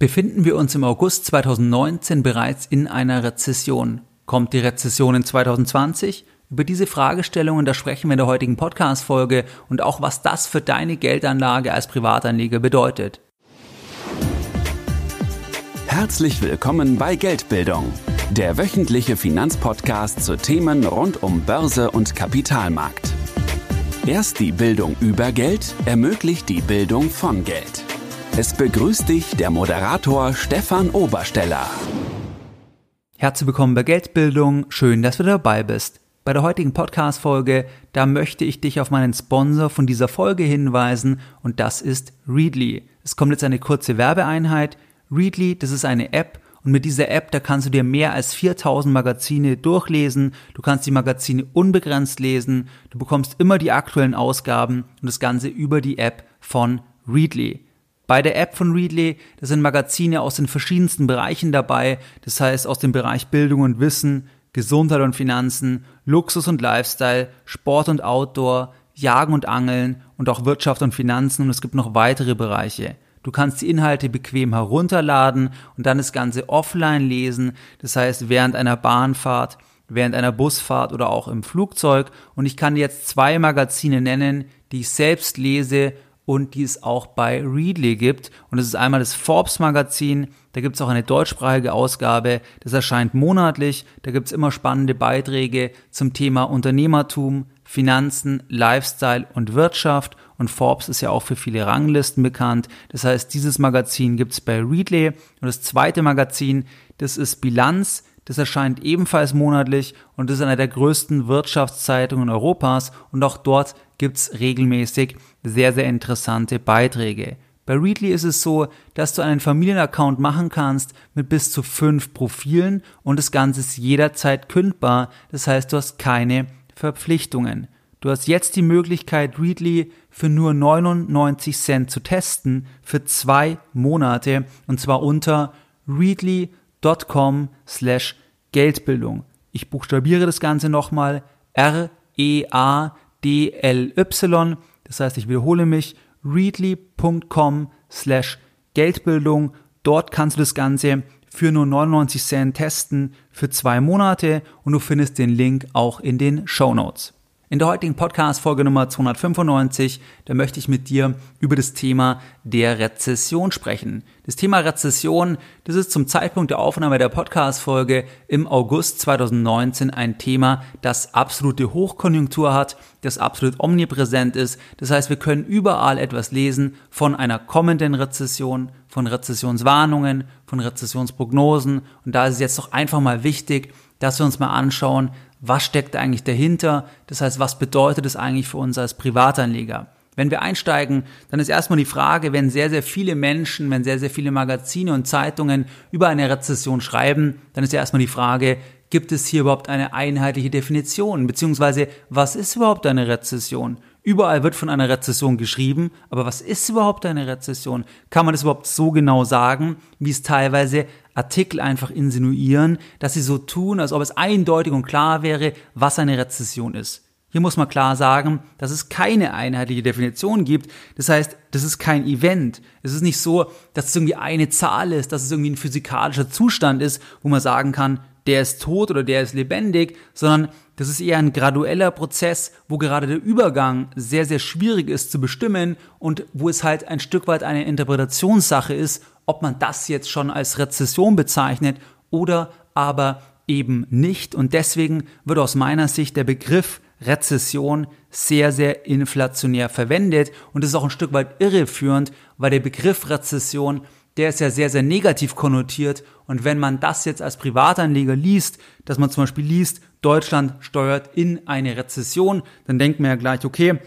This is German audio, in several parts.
Befinden wir uns im August 2019 bereits in einer Rezession? Kommt die Rezession in 2020? Über diese Fragestellungen, da sprechen wir in der heutigen Podcast-Folge und auch was das für deine Geldanlage als Privatanleger bedeutet. Herzlich willkommen bei Geldbildung, der wöchentliche Finanzpodcast zu Themen rund um Börse und Kapitalmarkt. Erst die Bildung über Geld ermöglicht die Bildung von Geld. Es begrüßt dich der Moderator Stefan Obersteller. Herzlich willkommen bei Geldbildung. Schön, dass du dabei bist. Bei der heutigen Podcast-Folge, da möchte ich dich auf meinen Sponsor von dieser Folge hinweisen und das ist Readly. Es kommt jetzt eine kurze Werbeeinheit. Readly, das ist eine App und mit dieser App, da kannst du dir mehr als 4000 Magazine durchlesen. Du kannst die Magazine unbegrenzt lesen. Du bekommst immer die aktuellen Ausgaben und das Ganze über die App von Readly. Bei der App von Readly, da sind Magazine aus den verschiedensten Bereichen dabei, das heißt aus dem Bereich Bildung und Wissen, Gesundheit und Finanzen, Luxus und Lifestyle, Sport und Outdoor, Jagen und Angeln und auch Wirtschaft und Finanzen und es gibt noch weitere Bereiche. Du kannst die Inhalte bequem herunterladen und dann das Ganze offline lesen, das heißt während einer Bahnfahrt, während einer Busfahrt oder auch im Flugzeug. Und ich kann jetzt zwei Magazine nennen, die ich selbst lese und die es auch bei Readly gibt. Und das ist einmal das Forbes Magazin, da gibt es auch eine deutschsprachige Ausgabe, das erscheint monatlich, da gibt es immer spannende Beiträge zum Thema Unternehmertum, Finanzen, Lifestyle und Wirtschaft. Und Forbes ist ja auch für viele Ranglisten bekannt. Das heißt, dieses Magazin gibt es bei Readly. Und das zweite Magazin, das ist Bilanz. Das erscheint ebenfalls monatlich und ist einer der größten Wirtschaftszeitungen Europas und auch dort gibt's regelmäßig sehr, sehr interessante Beiträge. Bei Readly ist es so, dass du einen Familienaccount machen kannst mit bis zu fünf Profilen und das Ganze ist jederzeit kündbar. Das heißt, du hast keine Verpflichtungen. Du hast jetzt die Möglichkeit, Readly für nur 99 Cent zu testen für zwei Monate und zwar unter readly.com com slash Geldbildung. Ich buchstabiere das Ganze nochmal R-E-A-D-L-Y. Das heißt, ich wiederhole mich readly.com slash Geldbildung. Dort kannst du das Ganze für nur 99 Cent testen für zwei Monate und du findest den Link auch in den Show Notes. In der heutigen Podcast-Folge Nummer 295, da möchte ich mit dir über das Thema der Rezession sprechen. Das Thema Rezession, das ist zum Zeitpunkt der Aufnahme der Podcast-Folge im August 2019 ein Thema, das absolute Hochkonjunktur hat, das absolut omnipräsent ist. Das heißt, wir können überall etwas lesen von einer kommenden Rezession, von Rezessionswarnungen, von Rezessionsprognosen. Und da ist es jetzt doch einfach mal wichtig, dass wir uns mal anschauen, was steckt eigentlich dahinter? Das heißt, was bedeutet es eigentlich für uns als Privatanleger? Wenn wir einsteigen, dann ist erstmal die Frage, wenn sehr, sehr viele Menschen, wenn sehr, sehr viele Magazine und Zeitungen über eine Rezession schreiben, dann ist ja erstmal die Frage, gibt es hier überhaupt eine einheitliche Definition? Beziehungsweise, was ist überhaupt eine Rezession? Überall wird von einer Rezession geschrieben, aber was ist überhaupt eine Rezession? Kann man das überhaupt so genau sagen, wie es teilweise Artikel einfach insinuieren, dass sie so tun, als ob es eindeutig und klar wäre, was eine Rezession ist? Hier muss man klar sagen, dass es keine einheitliche Definition gibt. Das heißt, das ist kein Event. Es ist nicht so, dass es irgendwie eine Zahl ist, dass es irgendwie ein physikalischer Zustand ist, wo man sagen kann, der ist tot oder der ist lebendig, sondern das ist eher ein gradueller Prozess, wo gerade der Übergang sehr, sehr schwierig ist zu bestimmen und wo es halt ein Stück weit eine Interpretationssache ist, ob man das jetzt schon als Rezession bezeichnet oder aber eben nicht. Und deswegen wird aus meiner Sicht der Begriff Rezession sehr, sehr inflationär verwendet und das ist auch ein Stück weit irreführend, weil der Begriff Rezession der ist ja sehr, sehr negativ konnotiert. Und wenn man das jetzt als Privatanleger liest, dass man zum Beispiel liest, Deutschland steuert in eine Rezession, dann denkt man ja gleich, okay,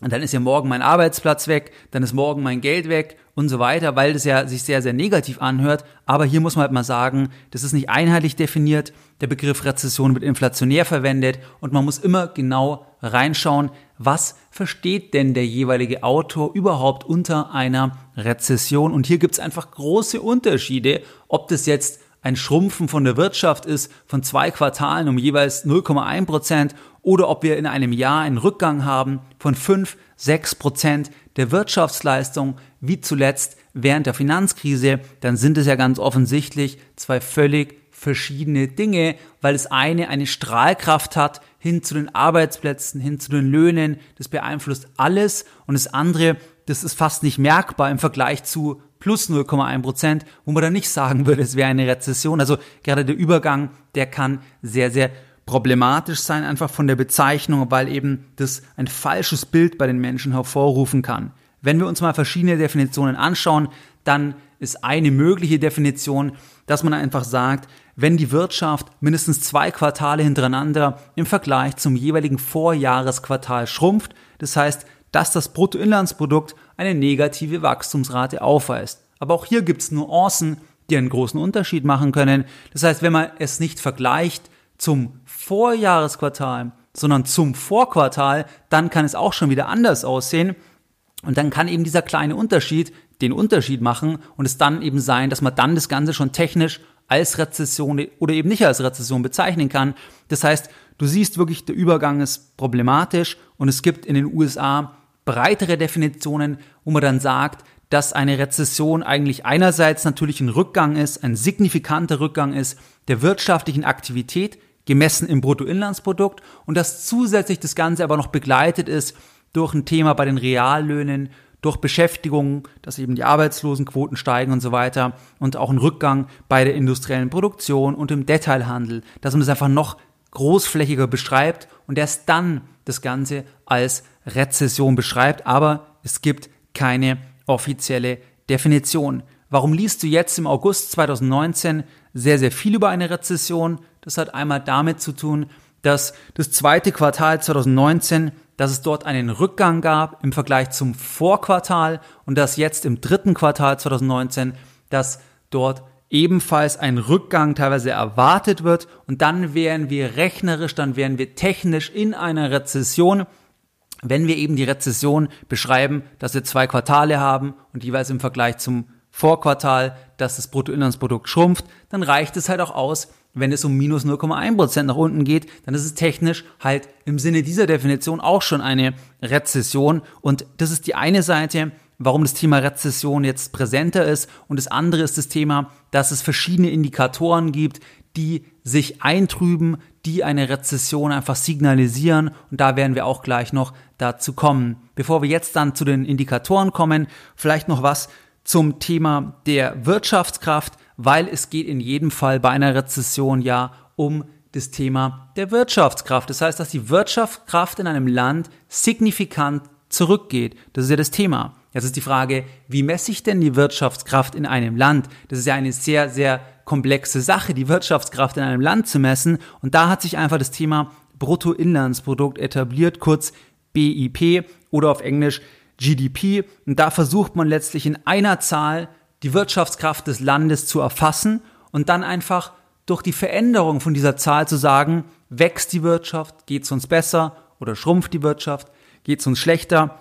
dann ist ja morgen mein Arbeitsplatz weg, dann ist morgen mein Geld weg und so weiter, weil das ja sich sehr, sehr negativ anhört. Aber hier muss man halt mal sagen, das ist nicht einheitlich definiert. Der Begriff Rezession wird inflationär verwendet und man muss immer genau reinschauen, was versteht denn der jeweilige Autor überhaupt unter einer Rezession. Und hier gibt es einfach große Unterschiede, ob das jetzt ein Schrumpfen von der Wirtschaft ist von zwei Quartalen um jeweils 0,1 Prozent oder ob wir in einem Jahr einen Rückgang haben von 5, 6 Prozent der Wirtschaftsleistung, wie zuletzt während der Finanzkrise, dann sind es ja ganz offensichtlich zwei völlig verschiedene Dinge, weil das eine eine Strahlkraft hat hin zu den Arbeitsplätzen, hin zu den Löhnen, das beeinflusst alles und das andere, das ist fast nicht merkbar im Vergleich zu plus 0,1 Prozent, wo man dann nicht sagen würde, es wäre eine Rezession. Also gerade der Übergang, der kann sehr, sehr problematisch sein, einfach von der Bezeichnung, weil eben das ein falsches Bild bei den Menschen hervorrufen kann. Wenn wir uns mal verschiedene Definitionen anschauen, dann ist eine mögliche Definition, dass man einfach sagt, wenn die Wirtschaft mindestens zwei Quartale hintereinander im Vergleich zum jeweiligen Vorjahresquartal schrumpft, das heißt, dass das Bruttoinlandsprodukt eine negative Wachstumsrate aufweist. Aber auch hier gibt es Nuancen, die einen großen Unterschied machen können. Das heißt, wenn man es nicht vergleicht zum Vorjahresquartal, sondern zum Vorquartal, dann kann es auch schon wieder anders aussehen. Und dann kann eben dieser kleine Unterschied den Unterschied machen und es dann eben sein, dass man dann das Ganze schon technisch als Rezession oder eben nicht als Rezession bezeichnen kann. Das heißt, du siehst wirklich, der Übergang ist problematisch und es gibt in den USA breitere Definitionen, wo man dann sagt, dass eine Rezession eigentlich einerseits natürlich ein Rückgang ist, ein signifikanter Rückgang ist der wirtschaftlichen Aktivität, gemessen im Bruttoinlandsprodukt und dass zusätzlich das Ganze aber noch begleitet ist durch ein Thema bei den Reallöhnen, durch Beschäftigung, dass eben die Arbeitslosenquoten steigen und so weiter und auch ein Rückgang bei der industriellen Produktion und im Detailhandel, dass man das einfach noch großflächiger beschreibt und erst dann das Ganze als Rezession beschreibt, aber es gibt keine offizielle Definition. Warum liest du jetzt im August 2019 sehr, sehr viel über eine Rezession? Das hat einmal damit zu tun, dass das zweite Quartal 2019 dass es dort einen Rückgang gab im Vergleich zum Vorquartal und dass jetzt im dritten Quartal 2019, dass dort ebenfalls ein Rückgang teilweise erwartet wird und dann wären wir rechnerisch, dann wären wir technisch in einer Rezession, wenn wir eben die Rezession beschreiben, dass wir zwei Quartale haben und jeweils im Vergleich zum Vorquartal, dass das Bruttoinlandsprodukt schrumpft, dann reicht es halt auch aus, wenn es um minus 0,1% nach unten geht, dann ist es technisch halt im Sinne dieser Definition auch schon eine Rezession. Und das ist die eine Seite, warum das Thema Rezession jetzt präsenter ist. Und das andere ist das Thema, dass es verschiedene Indikatoren gibt, die sich eintrüben, die eine Rezession einfach signalisieren. Und da werden wir auch gleich noch dazu kommen. Bevor wir jetzt dann zu den Indikatoren kommen, vielleicht noch was zum Thema der Wirtschaftskraft weil es geht in jedem Fall bei einer Rezession ja um das Thema der Wirtschaftskraft. Das heißt, dass die Wirtschaftskraft in einem Land signifikant zurückgeht. Das ist ja das Thema. Jetzt ist die Frage, wie messe ich denn die Wirtschaftskraft in einem Land? Das ist ja eine sehr, sehr komplexe Sache, die Wirtschaftskraft in einem Land zu messen. Und da hat sich einfach das Thema Bruttoinlandsprodukt etabliert, kurz BIP oder auf Englisch GDP. Und da versucht man letztlich in einer Zahl die Wirtschaftskraft des Landes zu erfassen und dann einfach durch die Veränderung von dieser Zahl zu sagen, wächst die Wirtschaft, geht es uns besser oder schrumpft die Wirtschaft, geht es uns schlechter.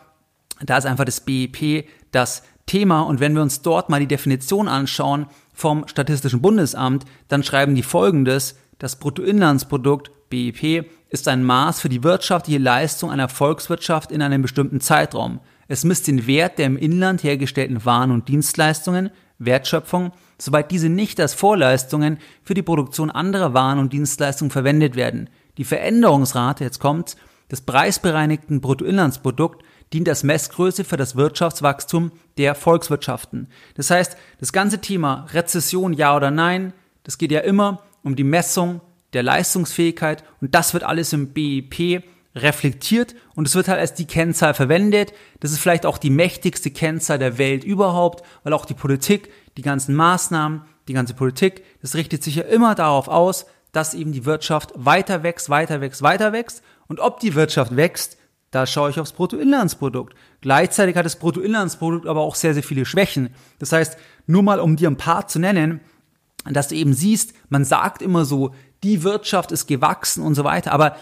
Da ist einfach das BIP das Thema und wenn wir uns dort mal die Definition anschauen vom Statistischen Bundesamt, dann schreiben die folgendes, das Bruttoinlandsprodukt BIP ist ein Maß für die wirtschaftliche Leistung einer Volkswirtschaft in einem bestimmten Zeitraum. Es misst den Wert der im Inland hergestellten Waren und Dienstleistungen, Wertschöpfung, soweit diese nicht als Vorleistungen für die Produktion anderer Waren und Dienstleistungen verwendet werden. Die Veränderungsrate, jetzt kommt, des preisbereinigten Bruttoinlandsprodukt dient als Messgröße für das Wirtschaftswachstum der Volkswirtschaften. Das heißt, das ganze Thema Rezession ja oder nein, das geht ja immer um die Messung der Leistungsfähigkeit und das wird alles im BIP reflektiert und es wird halt als die Kennzahl verwendet. Das ist vielleicht auch die mächtigste Kennzahl der Welt überhaupt, weil auch die Politik, die ganzen Maßnahmen, die ganze Politik, das richtet sich ja immer darauf aus, dass eben die Wirtschaft weiter wächst, weiter wächst, weiter wächst. Und ob die Wirtschaft wächst, da schaue ich aufs Bruttoinlandsprodukt. Gleichzeitig hat das Bruttoinlandsprodukt aber auch sehr, sehr viele Schwächen. Das heißt, nur mal um dir ein paar zu nennen, dass du eben siehst, man sagt immer so, die Wirtschaft ist gewachsen und so weiter, aber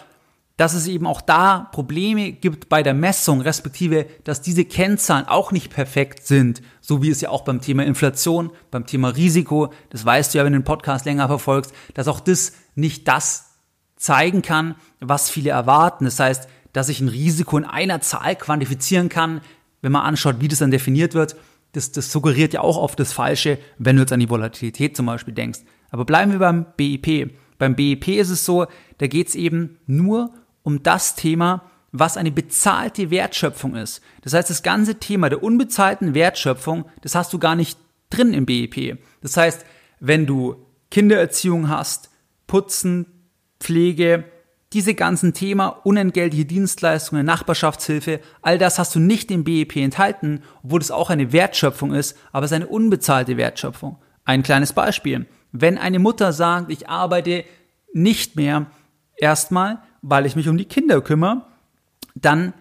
dass es eben auch da Probleme gibt bei der Messung, respektive, dass diese Kennzahlen auch nicht perfekt sind, so wie es ja auch beim Thema Inflation, beim Thema Risiko, das weißt du ja, wenn du den Podcast länger verfolgst, dass auch das nicht das zeigen kann, was viele erwarten. Das heißt, dass ich ein Risiko in einer Zahl quantifizieren kann, wenn man anschaut, wie das dann definiert wird, das, das suggeriert ja auch oft das Falsche, wenn du jetzt an die Volatilität zum Beispiel denkst. Aber bleiben wir beim BIP. Beim BIP ist es so, da geht es eben nur um das Thema, was eine bezahlte Wertschöpfung ist. Das heißt, das ganze Thema der unbezahlten Wertschöpfung, das hast du gar nicht drin im BIP. Das heißt, wenn du Kindererziehung hast, Putzen, Pflege, diese ganzen Thema, unentgeltliche Dienstleistungen, Nachbarschaftshilfe, all das hast du nicht im BIP enthalten, obwohl es auch eine Wertschöpfung ist, aber es ist eine unbezahlte Wertschöpfung. Ein kleines Beispiel. Wenn eine Mutter sagt, ich arbeite nicht mehr erstmal, weil ich mich um die Kinder kümmere, dann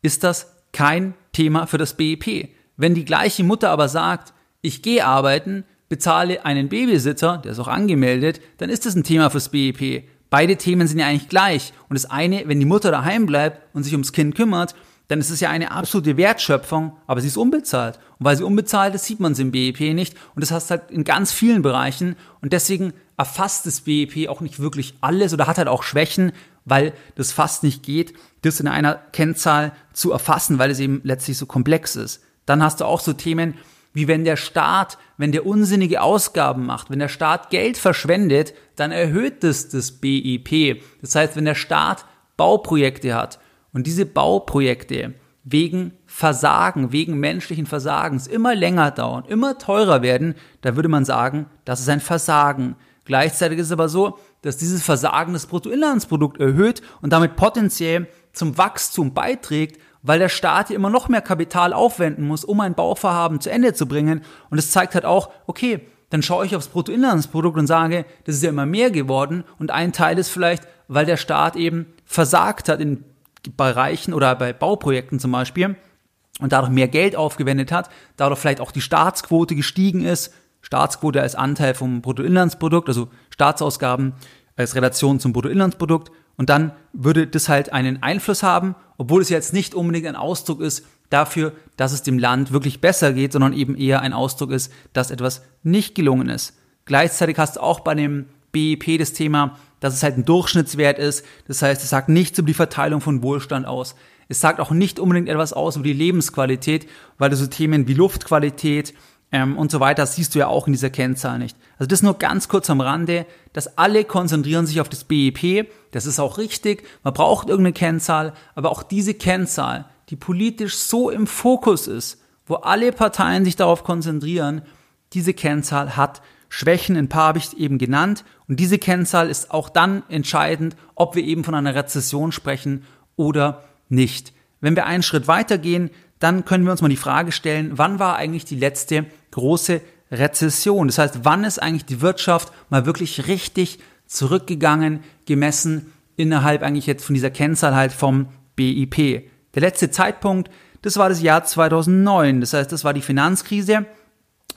ist das kein Thema für das BIP. Wenn die gleiche Mutter aber sagt, ich gehe arbeiten, bezahle einen Babysitter, der ist auch angemeldet, dann ist das ein Thema fürs BIP. Beide Themen sind ja eigentlich gleich. Und das eine, wenn die Mutter daheim bleibt und sich ums Kind kümmert, dann ist es ja eine absolute Wertschöpfung, aber sie ist unbezahlt. Und weil sie unbezahlt ist, sieht man es im BIP nicht. Und das hast halt in ganz vielen Bereichen. Und deswegen erfasst das BIP auch nicht wirklich alles oder hat halt auch Schwächen, weil das fast nicht geht, das in einer Kennzahl zu erfassen, weil es eben letztlich so komplex ist. Dann hast du auch so Themen, wie wenn der Staat, wenn der unsinnige Ausgaben macht, wenn der Staat Geld verschwendet, dann erhöht das das BIP. Das heißt, wenn der Staat Bauprojekte hat und diese Bauprojekte wegen Versagen, wegen menschlichen Versagens immer länger dauern, immer teurer werden, da würde man sagen, das ist ein Versagen. Gleichzeitig ist es aber so, dass dieses Versagen das Bruttoinlandsprodukt erhöht und damit potenziell zum Wachstum beiträgt, weil der Staat ja immer noch mehr Kapital aufwenden muss, um ein Bauvorhaben zu Ende zu bringen. Und es zeigt halt auch, okay, dann schaue ich aufs Bruttoinlandsprodukt und sage, das ist ja immer mehr geworden. Und ein Teil ist vielleicht, weil der Staat eben versagt hat in Bereichen oder bei Bauprojekten zum Beispiel und dadurch mehr Geld aufgewendet hat, dadurch vielleicht auch die Staatsquote gestiegen ist, Staatsquote als Anteil vom Bruttoinlandsprodukt, also Staatsausgaben als Relation zum Bruttoinlandsprodukt und dann würde das halt einen Einfluss haben, obwohl es jetzt nicht unbedingt ein Ausdruck ist dafür, dass es dem Land wirklich besser geht, sondern eben eher ein Ausdruck ist, dass etwas nicht gelungen ist. Gleichzeitig hast du auch bei dem BIP das Thema, dass es halt ein Durchschnittswert ist. Das heißt, es sagt nichts über die Verteilung von Wohlstand aus. Es sagt auch nicht unbedingt etwas aus über die Lebensqualität, weil du so Themen wie Luftqualität, ähm, und so weiter, siehst du ja auch in dieser Kennzahl nicht. Also das nur ganz kurz am Rande, dass alle konzentrieren sich auf das BIP, das ist auch richtig, man braucht irgendeine Kennzahl, aber auch diese Kennzahl, die politisch so im Fokus ist, wo alle Parteien sich darauf konzentrieren, diese Kennzahl hat Schwächen, ein paar habe ich eben genannt, und diese Kennzahl ist auch dann entscheidend, ob wir eben von einer Rezession sprechen oder nicht. Wenn wir einen Schritt weitergehen, dann können wir uns mal die Frage stellen, wann war eigentlich die letzte große Rezession? Das heißt, wann ist eigentlich die Wirtschaft mal wirklich richtig zurückgegangen, gemessen innerhalb eigentlich jetzt von dieser Kennzahl halt vom BIP? Der letzte Zeitpunkt, das war das Jahr 2009. Das heißt, das war die Finanzkrise.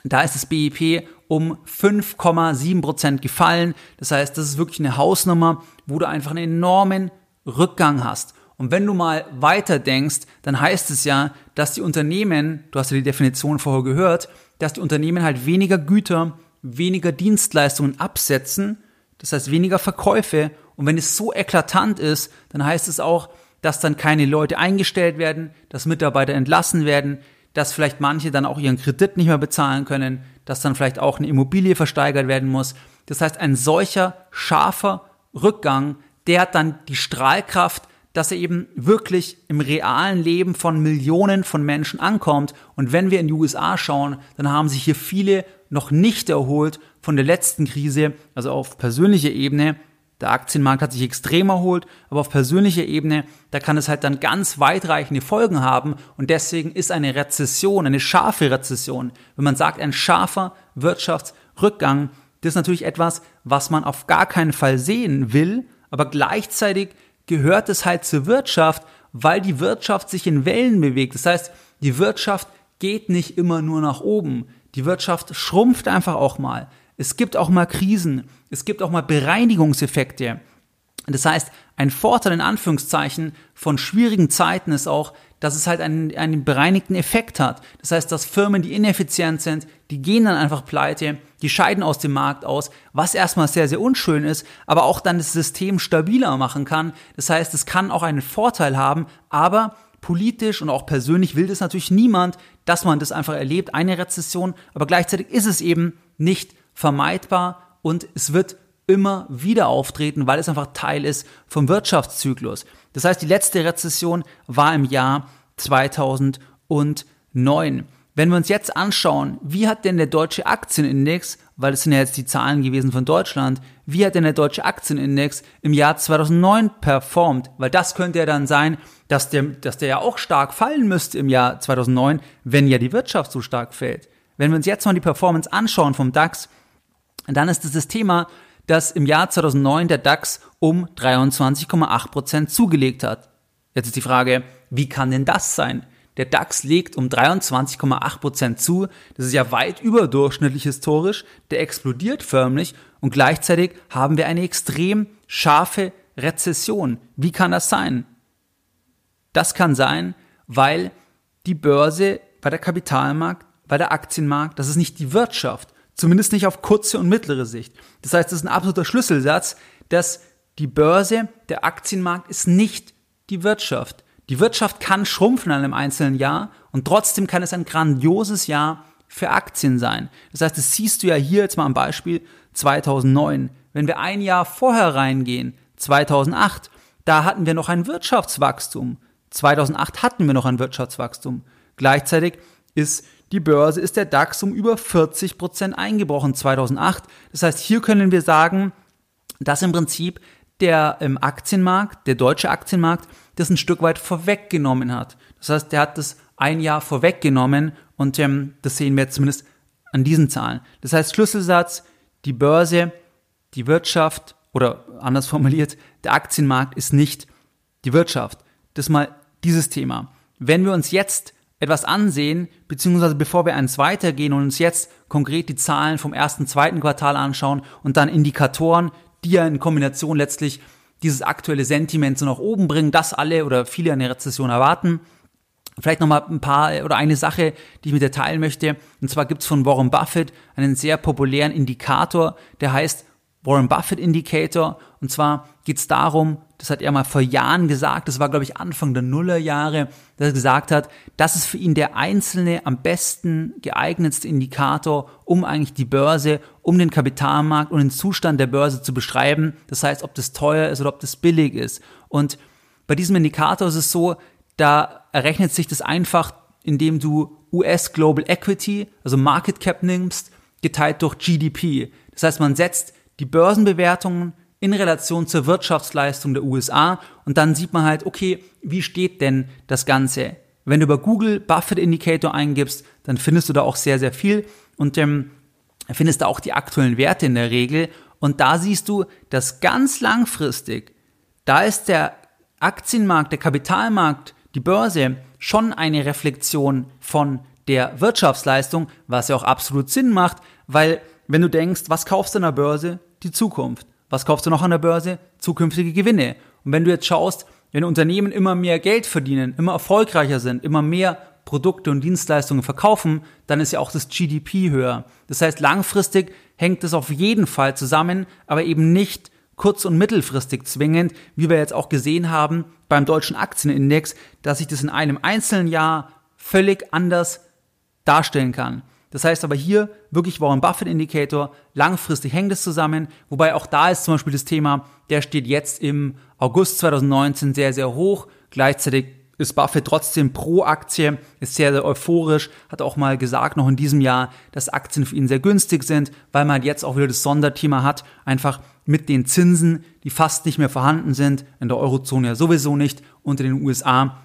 Da ist das BIP um 5,7 Prozent gefallen. Das heißt, das ist wirklich eine Hausnummer, wo du einfach einen enormen Rückgang hast. Und wenn du mal weiter denkst, dann heißt es ja, dass die Unternehmen, du hast ja die Definition vorher gehört, dass die Unternehmen halt weniger Güter, weniger Dienstleistungen absetzen, das heißt weniger Verkäufe. Und wenn es so eklatant ist, dann heißt es auch, dass dann keine Leute eingestellt werden, dass Mitarbeiter entlassen werden, dass vielleicht manche dann auch ihren Kredit nicht mehr bezahlen können, dass dann vielleicht auch eine Immobilie versteigert werden muss. Das heißt, ein solcher scharfer Rückgang, der hat dann die Strahlkraft, dass er eben wirklich im realen Leben von Millionen von Menschen ankommt. Und wenn wir in die USA schauen, dann haben sich hier viele noch nicht erholt von der letzten Krise, also auf persönlicher Ebene. Der Aktienmarkt hat sich extrem erholt, aber auf persönlicher Ebene, da kann es halt dann ganz weitreichende Folgen haben. Und deswegen ist eine Rezession, eine scharfe Rezession, wenn man sagt, ein scharfer Wirtschaftsrückgang, das ist natürlich etwas, was man auf gar keinen Fall sehen will, aber gleichzeitig gehört es halt zur Wirtschaft, weil die Wirtschaft sich in Wellen bewegt. Das heißt, die Wirtschaft geht nicht immer nur nach oben. Die Wirtschaft schrumpft einfach auch mal. Es gibt auch mal Krisen. Es gibt auch mal Bereinigungseffekte. Das heißt, ein Vorteil in Anführungszeichen von schwierigen Zeiten ist auch, dass es halt einen, einen bereinigten Effekt hat. Das heißt, dass Firmen, die ineffizient sind, die gehen dann einfach pleite, die scheiden aus dem Markt aus, was erstmal sehr, sehr unschön ist, aber auch dann das System stabiler machen kann. Das heißt, es kann auch einen Vorteil haben, aber politisch und auch persönlich will das natürlich niemand, dass man das einfach erlebt, eine Rezession, aber gleichzeitig ist es eben nicht vermeidbar und es wird immer wieder auftreten, weil es einfach Teil ist vom Wirtschaftszyklus. Das heißt, die letzte Rezession war im Jahr 2009. Wenn wir uns jetzt anschauen, wie hat denn der deutsche Aktienindex, weil das sind ja jetzt die Zahlen gewesen von Deutschland, wie hat denn der deutsche Aktienindex im Jahr 2009 performt? Weil das könnte ja dann sein, dass der, dass der ja auch stark fallen müsste im Jahr 2009, wenn ja die Wirtschaft so stark fällt. Wenn wir uns jetzt mal die Performance anschauen vom DAX, dann ist es das Thema, dass im Jahr 2009 der DAX um 23,8 Prozent zugelegt hat. Jetzt ist die Frage, wie kann denn das sein? Der DAX legt um 23,8 Prozent zu. Das ist ja weit überdurchschnittlich historisch. Der explodiert förmlich und gleichzeitig haben wir eine extrem scharfe Rezession. Wie kann das sein? Das kann sein, weil die Börse, weil der Kapitalmarkt, weil der Aktienmarkt, das ist nicht die Wirtschaft. Zumindest nicht auf kurze und mittlere Sicht. Das heißt, das ist ein absoluter Schlüsselsatz, dass die Börse, der Aktienmarkt ist nicht die Wirtschaft. Die Wirtschaft kann schrumpfen in einem einzelnen Jahr und trotzdem kann es ein grandioses Jahr für Aktien sein. Das heißt, das siehst du ja hier jetzt mal am Beispiel 2009. Wenn wir ein Jahr vorher reingehen, 2008, da hatten wir noch ein Wirtschaftswachstum. 2008 hatten wir noch ein Wirtschaftswachstum. Gleichzeitig ist die Börse, ist der DAX um über 40 Prozent eingebrochen 2008. Das heißt, hier können wir sagen, dass im Prinzip der ähm, Aktienmarkt, der deutsche Aktienmarkt, das ein Stück weit vorweggenommen hat. Das heißt, der hat das ein Jahr vorweggenommen und ähm, das sehen wir zumindest an diesen Zahlen. Das heißt, Schlüsselsatz, die Börse, die Wirtschaft oder anders formuliert, der Aktienmarkt ist nicht die Wirtschaft. Das mal dieses Thema. Wenn wir uns jetzt etwas ansehen, beziehungsweise bevor wir eins weitergehen und uns jetzt konkret die Zahlen vom ersten, zweiten Quartal anschauen und dann Indikatoren, die ja in Kombination letztlich dieses aktuelle Sentiment so nach oben bringen, dass alle oder viele eine Rezession erwarten. Vielleicht nochmal ein paar oder eine Sache, die ich mit dir teilen möchte. Und zwar gibt's von Warren Buffett einen sehr populären Indikator, der heißt Warren Buffett Indicator. Und zwar geht es darum, das hat er mal vor Jahren gesagt, das war glaube ich Anfang der Nullerjahre, dass er gesagt hat, das ist für ihn der einzelne am besten geeignetste Indikator, um eigentlich die Börse, um den Kapitalmarkt und den Zustand der Börse zu beschreiben. Das heißt, ob das teuer ist oder ob das billig ist. Und bei diesem Indikator ist es so, da errechnet sich das einfach, indem du US Global Equity, also Market Cap nimmst, geteilt durch GDP. Das heißt, man setzt die Börsenbewertungen in Relation zur Wirtschaftsleistung der USA und dann sieht man halt, okay, wie steht denn das Ganze? Wenn du über Google Buffett Indicator eingibst, dann findest du da auch sehr, sehr viel und ähm, findest da auch die aktuellen Werte in der Regel und da siehst du, dass ganz langfristig, da ist der Aktienmarkt, der Kapitalmarkt, die Börse schon eine Reflexion von der Wirtschaftsleistung, was ja auch absolut Sinn macht, weil wenn du denkst, was kaufst du an der Börse? Die Zukunft. Was kaufst du noch an der Börse? Zukünftige Gewinne. Und wenn du jetzt schaust, wenn Unternehmen immer mehr Geld verdienen, immer erfolgreicher sind, immer mehr Produkte und Dienstleistungen verkaufen, dann ist ja auch das GDP höher. Das heißt, langfristig hängt es auf jeden Fall zusammen, aber eben nicht kurz- und mittelfristig zwingend, wie wir jetzt auch gesehen haben beim deutschen Aktienindex, dass sich das in einem einzelnen Jahr völlig anders darstellen kann. Das heißt aber hier wirklich Warren Buffett Indikator, langfristig hängt es zusammen, wobei auch da ist zum Beispiel das Thema, der steht jetzt im August 2019 sehr, sehr hoch. Gleichzeitig ist Buffett trotzdem pro Aktie, ist sehr, sehr euphorisch, hat auch mal gesagt, noch in diesem Jahr, dass Aktien für ihn sehr günstig sind, weil man jetzt auch wieder das Sonderthema hat, einfach mit den Zinsen, die fast nicht mehr vorhanden sind, in der Eurozone ja sowieso nicht, unter den USA,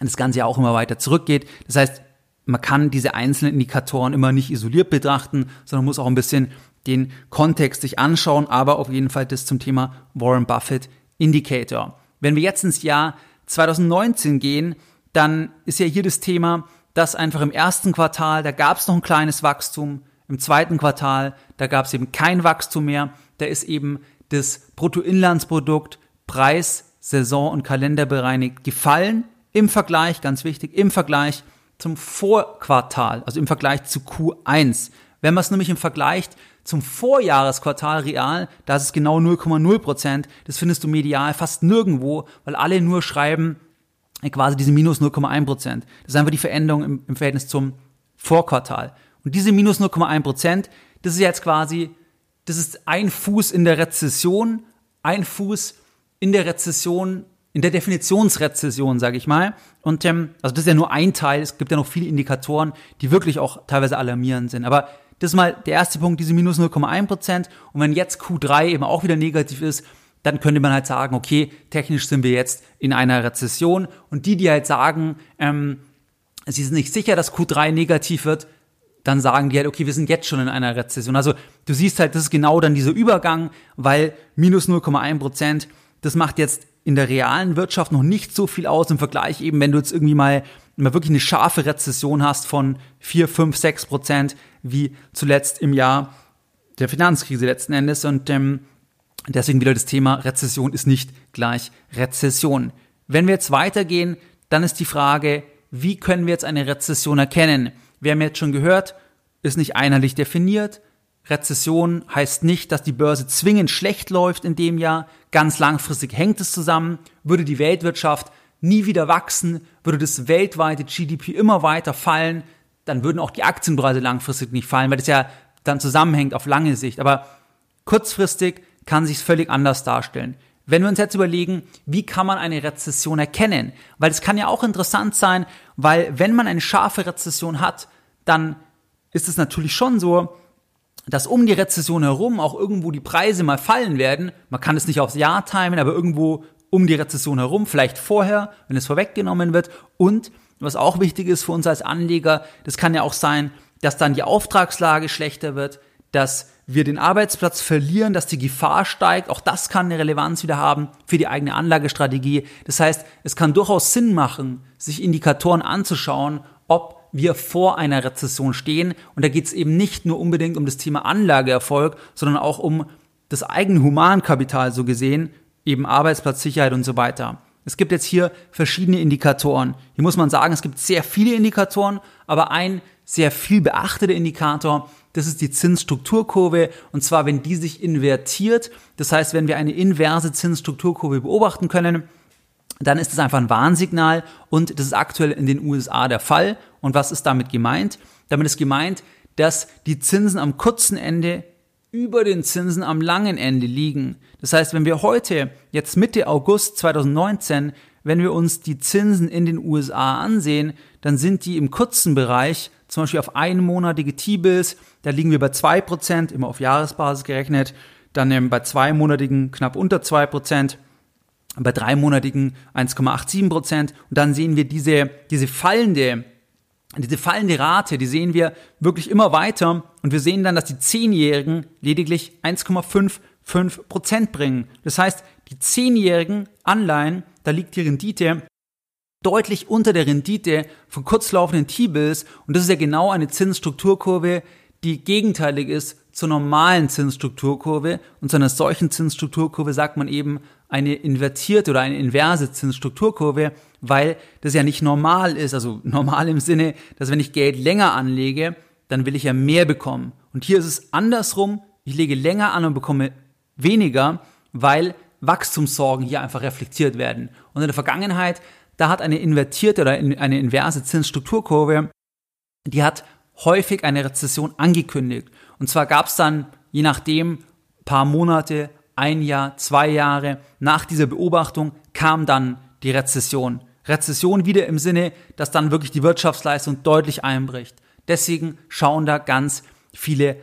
das Ganze ja auch immer weiter zurückgeht. Das heißt, man kann diese einzelnen Indikatoren immer nicht isoliert betrachten, sondern muss auch ein bisschen den Kontext sich anschauen, aber auf jeden Fall das zum Thema Warren Buffett Indicator. Wenn wir jetzt ins Jahr 2019 gehen, dann ist ja hier das Thema, dass einfach im ersten Quartal, da gab es noch ein kleines Wachstum, im zweiten Quartal, da gab es eben kein Wachstum mehr, da ist eben das Bruttoinlandsprodukt Preis, Saison und Kalender bereinigt gefallen im Vergleich, ganz wichtig, im Vergleich zum Vorquartal, also im Vergleich zu Q1. Wenn man es nämlich im Vergleich zum Vorjahresquartal real, da ist es genau 0,0 Prozent. Das findest du medial fast nirgendwo, weil alle nur schreiben quasi diese minus 0,1 Prozent. Das ist einfach die Veränderung im, im Verhältnis zum Vorquartal. Und diese minus 0,1 Prozent, das ist jetzt quasi, das ist ein Fuß in der Rezession, ein Fuß in der Rezession, in der Definitionsrezession, sage ich mal. Und ähm, also das ist ja nur ein Teil. Es gibt ja noch viele Indikatoren, die wirklich auch teilweise alarmierend sind. Aber das ist mal der erste Punkt, diese minus 0,1 Prozent. Und wenn jetzt Q3 eben auch wieder negativ ist, dann könnte man halt sagen, okay, technisch sind wir jetzt in einer Rezession. Und die, die halt sagen, ähm, sie sind nicht sicher, dass Q3 negativ wird, dann sagen die halt, okay, wir sind jetzt schon in einer Rezession. Also du siehst halt, das ist genau dann dieser Übergang, weil minus 0,1 Prozent, das macht jetzt in der realen Wirtschaft noch nicht so viel aus im Vergleich eben, wenn du jetzt irgendwie mal, mal wirklich eine scharfe Rezession hast von 4, 5, 6 Prozent, wie zuletzt im Jahr der Finanzkrise letzten Endes. Und ähm, Deswegen wieder das Thema Rezession ist nicht gleich Rezession. Wenn wir jetzt weitergehen, dann ist die Frage, wie können wir jetzt eine Rezession erkennen? Wir haben jetzt schon gehört, ist nicht einheitlich definiert. Rezession heißt nicht, dass die Börse zwingend schlecht läuft in dem Jahr. Ganz langfristig hängt es zusammen. Würde die Weltwirtschaft nie wieder wachsen, würde das weltweite GDP immer weiter fallen, dann würden auch die Aktienpreise langfristig nicht fallen, weil das ja dann zusammenhängt auf lange Sicht. Aber kurzfristig kann sich völlig anders darstellen. Wenn wir uns jetzt überlegen, wie kann man eine Rezession erkennen? Weil es kann ja auch interessant sein, weil wenn man eine scharfe Rezession hat, dann ist es natürlich schon so, dass um die Rezession herum auch irgendwo die Preise mal fallen werden. Man kann es nicht aufs Jahr timen, aber irgendwo um die Rezession herum, vielleicht vorher, wenn es vorweggenommen wird. Und was auch wichtig ist für uns als Anleger, das kann ja auch sein, dass dann die Auftragslage schlechter wird, dass wir den Arbeitsplatz verlieren, dass die Gefahr steigt. Auch das kann eine Relevanz wieder haben für die eigene Anlagestrategie. Das heißt, es kann durchaus Sinn machen, sich Indikatoren anzuschauen, ob wir vor einer Rezession stehen. Und da geht es eben nicht nur unbedingt um das Thema Anlageerfolg, sondern auch um das eigene Humankapital so gesehen, eben Arbeitsplatzsicherheit und so weiter. Es gibt jetzt hier verschiedene Indikatoren. Hier muss man sagen, es gibt sehr viele Indikatoren, aber ein sehr viel beachteter Indikator das ist die Zinsstrukturkurve. Und zwar, wenn die sich invertiert. Das heißt, wenn wir eine inverse Zinsstrukturkurve beobachten können, dann ist das einfach ein Warnsignal. Und das ist aktuell in den USA der Fall. Und was ist damit gemeint? Damit ist gemeint, dass die Zinsen am kurzen Ende über den Zinsen am langen Ende liegen. Das heißt, wenn wir heute, jetzt Mitte August 2019, wenn wir uns die Zinsen in den USA ansehen, dann sind die im kurzen Bereich zum Beispiel auf einmonatige T-Bills, da liegen wir bei zwei Prozent, immer auf Jahresbasis gerechnet, dann ähm, bei zweimonatigen knapp unter zwei Prozent, bei dreimonatigen 1,87 Prozent und dann sehen wir diese, diese fallende diese fallende Rate, die sehen wir wirklich immer weiter. Und wir sehen dann, dass die Zehnjährigen lediglich 1,55 Prozent bringen. Das heißt, die zehnjährigen Anleihen, da liegt die Rendite deutlich unter der Rendite von kurzlaufenden T-Bills. Und das ist ja genau eine Zinsstrukturkurve, die gegenteilig ist zur normalen Zinsstrukturkurve. Und zu einer solchen Zinsstrukturkurve sagt man eben eine invertierte oder eine inverse Zinsstrukturkurve, weil das ja nicht normal ist, also normal im Sinne, dass wenn ich Geld länger anlege, dann will ich ja mehr bekommen. Und hier ist es andersrum, ich lege länger an und bekomme weniger, weil Wachstumssorgen hier einfach reflektiert werden. Und in der Vergangenheit da hat eine invertierte oder eine inverse Zinsstrukturkurve, die hat häufig eine Rezession angekündigt. Und zwar gab es dann, je nachdem, paar Monate, ein Jahr, zwei Jahre nach dieser Beobachtung kam dann die Rezession. Rezession wieder im Sinne, dass dann wirklich die Wirtschaftsleistung deutlich einbricht. Deswegen schauen da ganz viele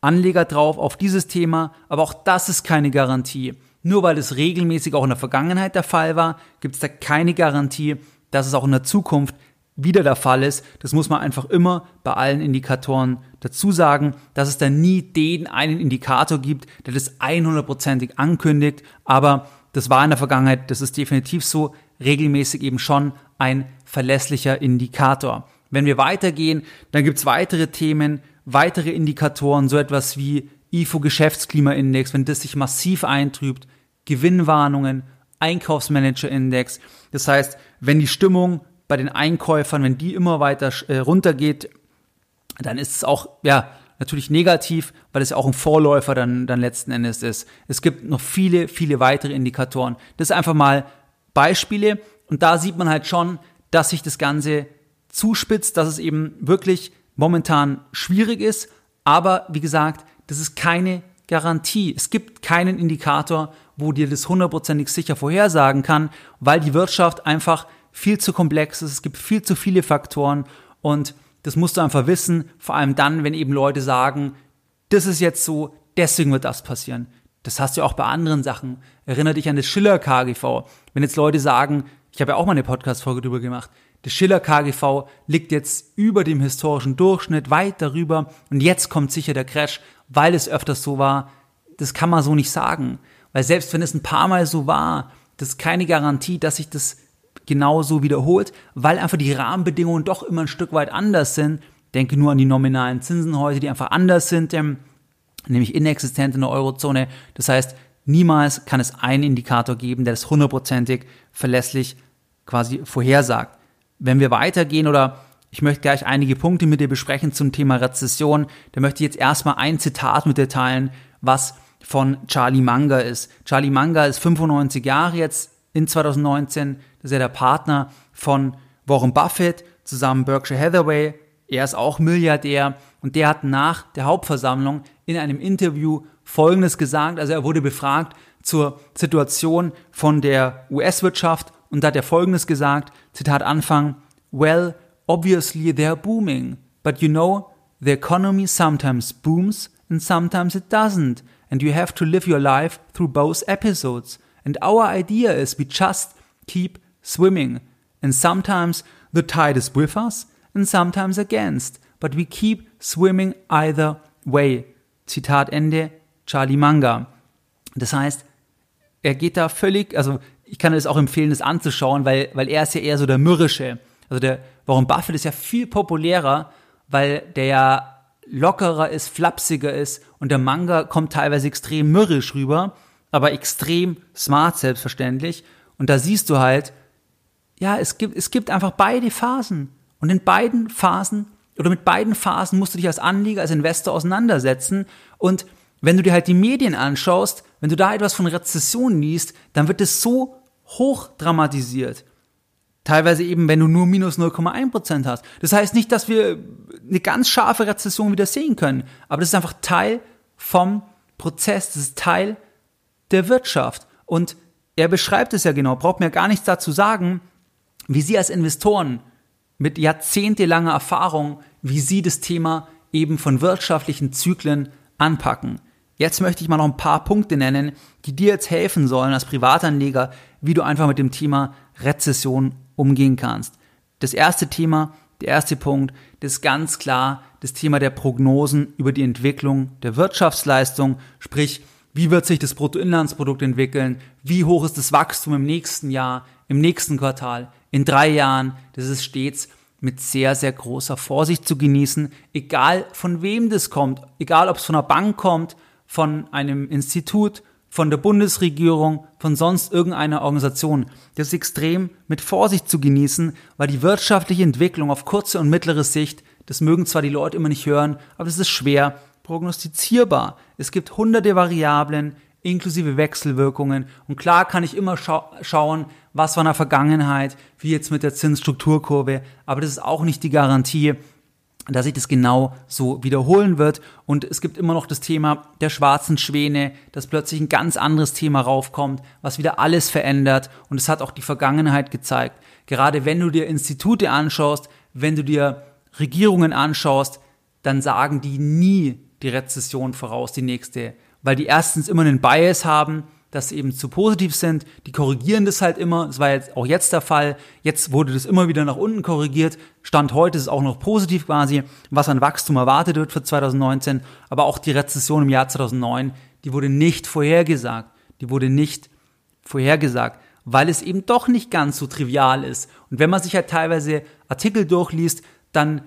Anleger drauf auf dieses Thema, aber auch das ist keine Garantie. Nur weil es regelmäßig auch in der Vergangenheit der Fall war, gibt es da keine Garantie, dass es auch in der Zukunft wieder der Fall ist. Das muss man einfach immer bei allen Indikatoren dazu sagen, dass es da nie den einen Indikator gibt, der das 100%ig ankündigt. Aber das war in der Vergangenheit, das ist definitiv so, regelmäßig eben schon ein verlässlicher Indikator. Wenn wir weitergehen, dann gibt es weitere Themen, weitere Indikatoren, so etwas wie IFO-Geschäftsklimaindex, wenn das sich massiv eintrübt, Gewinnwarnungen, Einkaufsmanager-Index. Das heißt, wenn die Stimmung bei den Einkäufern, wenn die immer weiter äh, runtergeht, dann ist es auch, ja, natürlich negativ, weil es ja auch ein Vorläufer dann, dann letzten Endes ist. Es gibt noch viele, viele weitere Indikatoren. Das ist einfach mal Beispiele, Und da sieht man halt schon, dass sich das Ganze zuspitzt, dass es eben wirklich momentan schwierig ist. Aber wie gesagt, das ist keine Garantie. Es gibt keinen Indikator, wo dir das hundertprozentig sicher vorhersagen kann, weil die Wirtschaft einfach viel zu komplex ist. Es gibt viel zu viele Faktoren und das musst du einfach wissen, vor allem dann, wenn eben Leute sagen, das ist jetzt so, deswegen wird das passieren. Das hast du auch bei anderen Sachen. Erinner dich an das Schiller KGV. Wenn jetzt Leute sagen, ich habe ja auch mal eine Podcast-Folge drüber gemacht, das Schiller KGV liegt jetzt über dem historischen Durchschnitt, weit darüber und jetzt kommt sicher der Crash, weil es öfters so war. Das kann man so nicht sagen. Weil selbst wenn es ein paar Mal so war, das ist keine Garantie, dass sich das genauso wiederholt, weil einfach die Rahmenbedingungen doch immer ein Stück weit anders sind. Denke nur an die nominalen Zinsen heute, die einfach anders sind, ähm, nämlich inexistent in der Eurozone. Das heißt, niemals kann es einen Indikator geben, der das hundertprozentig verlässlich quasi vorhersagt. Wenn wir weitergehen oder ich möchte gleich einige Punkte mit dir besprechen zum Thema Rezession, dann möchte ich jetzt erstmal ein Zitat mit dir teilen, was von Charlie Munger ist. Charlie Munger ist 95 Jahre jetzt in 2019, das ist ja der Partner von Warren Buffett zusammen Berkshire Hathaway. Er ist auch Milliardär und der hat nach der Hauptversammlung in einem Interview Folgendes gesagt. Also er wurde befragt zur Situation von der US-Wirtschaft und da hat er Folgendes gesagt. Zitat Anfang. Well, obviously they're booming, but you know, the economy sometimes booms and sometimes it doesn't, and you have to live your life through both episodes. And our idea is we just keep swimming. And sometimes the tide is with us and sometimes against, but we keep swimming either way. Zitat Ende, Charlie Manga. Das heißt, er geht da völlig, also ich kann es auch empfehlen, das anzuschauen, weil, weil er ist ja eher so der Mürrische. Also der Warren Buffett ist ja viel populärer, weil der ja lockerer ist, flapsiger ist und der Manga kommt teilweise extrem mürrisch rüber, aber extrem smart selbstverständlich. Und da siehst du halt, ja, es gibt, es gibt einfach beide Phasen. Und in beiden Phasen oder mit beiden Phasen musst du dich als Anleger, als Investor auseinandersetzen. Und wenn du dir halt die Medien anschaust, wenn du da etwas von Rezession liest, dann wird es so hoch dramatisiert. Teilweise eben, wenn du nur minus 0,1% hast. Das heißt nicht, dass wir eine ganz scharfe Rezession wieder sehen können, aber das ist einfach Teil vom Prozess, das ist Teil der Wirtschaft. Und er beschreibt es ja genau, braucht mir gar nichts dazu sagen, wie Sie als Investoren mit jahrzehntelanger Erfahrung, wie Sie das Thema eben von wirtschaftlichen Zyklen anpacken. Jetzt möchte ich mal noch ein paar Punkte nennen, die dir jetzt helfen sollen als Privatanleger, wie du einfach mit dem Thema Rezession umgehen kannst. Das erste Thema, der erste Punkt, das ist ganz klar das Thema der Prognosen über die Entwicklung der Wirtschaftsleistung, sprich, wie wird sich das Bruttoinlandsprodukt entwickeln, wie hoch ist das Wachstum im nächsten Jahr, im nächsten Quartal, in drei Jahren, das ist stets mit sehr, sehr großer Vorsicht zu genießen, egal von wem das kommt, egal ob es von einer Bank kommt, von einem Institut, von der Bundesregierung, von sonst irgendeiner Organisation. Das ist extrem mit Vorsicht zu genießen, weil die wirtschaftliche Entwicklung auf kurze und mittlere Sicht, das mögen zwar die Leute immer nicht hören, aber es ist schwer prognostizierbar. Es gibt hunderte Variablen, inklusive Wechselwirkungen. Und klar kann ich immer scha schauen, was war in der Vergangenheit, wie jetzt mit der Zinsstrukturkurve, aber das ist auch nicht die Garantie, dass sich das genau so wiederholen wird. Und es gibt immer noch das Thema der schwarzen Schwäne, dass plötzlich ein ganz anderes Thema raufkommt, was wieder alles verändert. Und es hat auch die Vergangenheit gezeigt. Gerade wenn du dir Institute anschaust, wenn du dir Regierungen anschaust, dann sagen die nie die Rezession voraus, die nächste. Weil die erstens immer einen Bias haben, dass sie eben zu positiv sind. Die korrigieren das halt immer. Das war jetzt auch jetzt der Fall. Jetzt wurde das immer wieder nach unten korrigiert. Stand heute ist es auch noch positiv quasi, was an Wachstum erwartet wird für 2019. Aber auch die Rezession im Jahr 2009, die wurde nicht vorhergesagt. Die wurde nicht vorhergesagt, weil es eben doch nicht ganz so trivial ist. Und wenn man sich halt teilweise Artikel durchliest, dann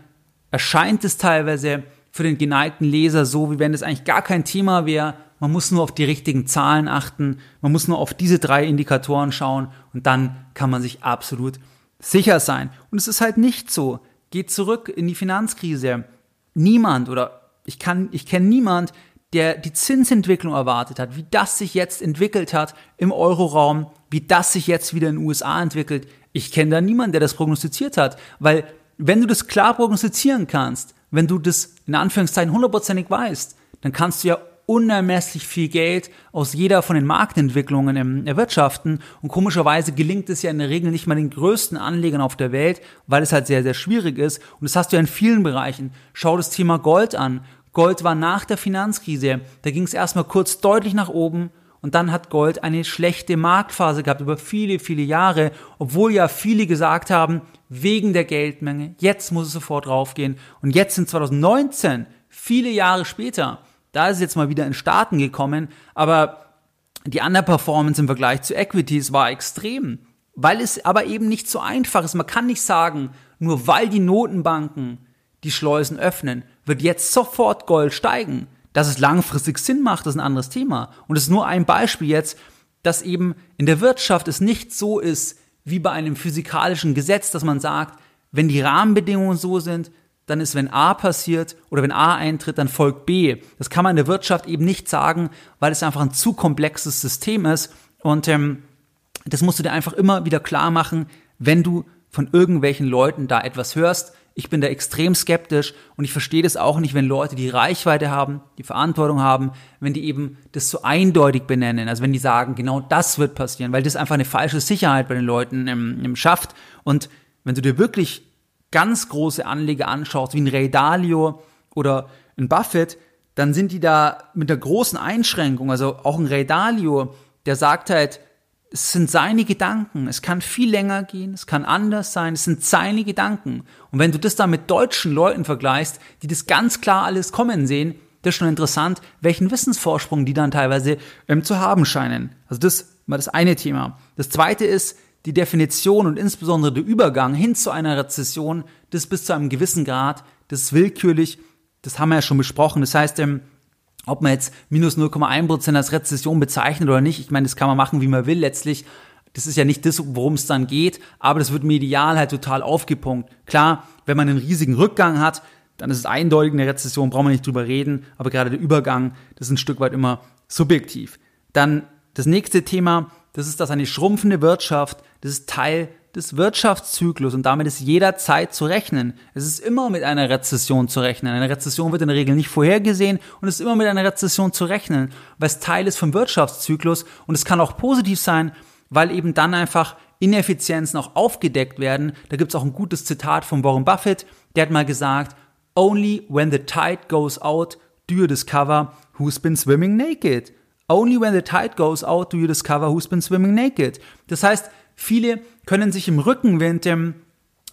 erscheint es teilweise für den geneigten Leser so, wie wenn es eigentlich gar kein Thema wäre man muss nur auf die richtigen Zahlen achten. Man muss nur auf diese drei Indikatoren schauen und dann kann man sich absolut sicher sein. Und es ist halt nicht so. Geht zurück in die Finanzkrise. Niemand oder ich kann, ich kenne niemand, der die Zinsentwicklung erwartet hat, wie das sich jetzt entwickelt hat im Euroraum, wie das sich jetzt wieder in den USA entwickelt. Ich kenne da niemanden, der das prognostiziert hat, weil wenn du das klar prognostizieren kannst, wenn du das in Anführungszeichen hundertprozentig weißt, dann kannst du ja unermesslich viel Geld aus jeder von den Marktentwicklungen erwirtschaften. Und komischerweise gelingt es ja in der Regel nicht mal den größten Anlegern auf der Welt, weil es halt sehr, sehr schwierig ist. Und das hast du ja in vielen Bereichen. Schau das Thema Gold an. Gold war nach der Finanzkrise. Da ging es erstmal kurz deutlich nach oben. Und dann hat Gold eine schlechte Marktphase gehabt über viele, viele Jahre, obwohl ja viele gesagt haben, wegen der Geldmenge, jetzt muss es sofort raufgehen. Und jetzt sind 2019, viele Jahre später, da ist es jetzt mal wieder in Staaten gekommen, aber die Underperformance im Vergleich zu Equities war extrem, weil es aber eben nicht so einfach ist. Man kann nicht sagen, nur weil die Notenbanken die Schleusen öffnen, wird jetzt sofort Gold steigen. Dass es langfristig Sinn macht, ist ein anderes Thema. Und es ist nur ein Beispiel jetzt, dass eben in der Wirtschaft es nicht so ist wie bei einem physikalischen Gesetz, dass man sagt, wenn die Rahmenbedingungen so sind, dann ist, wenn A passiert oder wenn A eintritt, dann folgt B. Das kann man in der Wirtschaft eben nicht sagen, weil es einfach ein zu komplexes System ist. Und ähm, das musst du dir einfach immer wieder klar machen, wenn du von irgendwelchen Leuten da etwas hörst. Ich bin da extrem skeptisch und ich verstehe das auch nicht, wenn Leute die Reichweite haben, die Verantwortung haben, wenn die eben das so eindeutig benennen. Also wenn die sagen, genau das wird passieren, weil das einfach eine falsche Sicherheit bei den Leuten ähm, schafft. Und wenn du dir wirklich ganz große Anleger anschaust, wie ein Ray Dalio oder ein Buffett, dann sind die da mit der großen Einschränkung, also auch ein Ray Dalio, der sagt halt, es sind seine Gedanken, es kann viel länger gehen, es kann anders sein, es sind seine Gedanken. Und wenn du das dann mit deutschen Leuten vergleichst, die das ganz klar alles kommen sehen, das ist schon interessant, welchen Wissensvorsprung die dann teilweise ähm, zu haben scheinen. Also das war das eine Thema. Das zweite ist, die Definition und insbesondere der Übergang hin zu einer Rezession, das bis zu einem gewissen Grad, das ist willkürlich, das haben wir ja schon besprochen. Das heißt, ähm, ob man jetzt minus 0,1% als Rezession bezeichnet oder nicht, ich meine, das kann man machen, wie man will letztlich. Das ist ja nicht das, worum es dann geht, aber das wird medial halt total aufgepunkt. Klar, wenn man einen riesigen Rückgang hat, dann ist es eindeutig eine Rezession, brauchen wir nicht drüber reden, aber gerade der Übergang, das ist ein Stück weit immer subjektiv. Dann das nächste Thema, das ist, dass eine schrumpfende Wirtschaft, das ist Teil des Wirtschaftszyklus und damit ist jederzeit zu rechnen. Es ist immer mit einer Rezession zu rechnen. Eine Rezession wird in der Regel nicht vorhergesehen und es ist immer mit einer Rezession zu rechnen, weil es Teil ist vom Wirtschaftszyklus und es kann auch positiv sein, weil eben dann einfach Ineffizienzen auch aufgedeckt werden. Da gibt es auch ein gutes Zitat von Warren Buffett, der hat mal gesagt, Only when the tide goes out do you discover who's been swimming naked. Only when the tide goes out do you discover who's been swimming naked. Das heißt, viele können sich im Rückenwind ähm,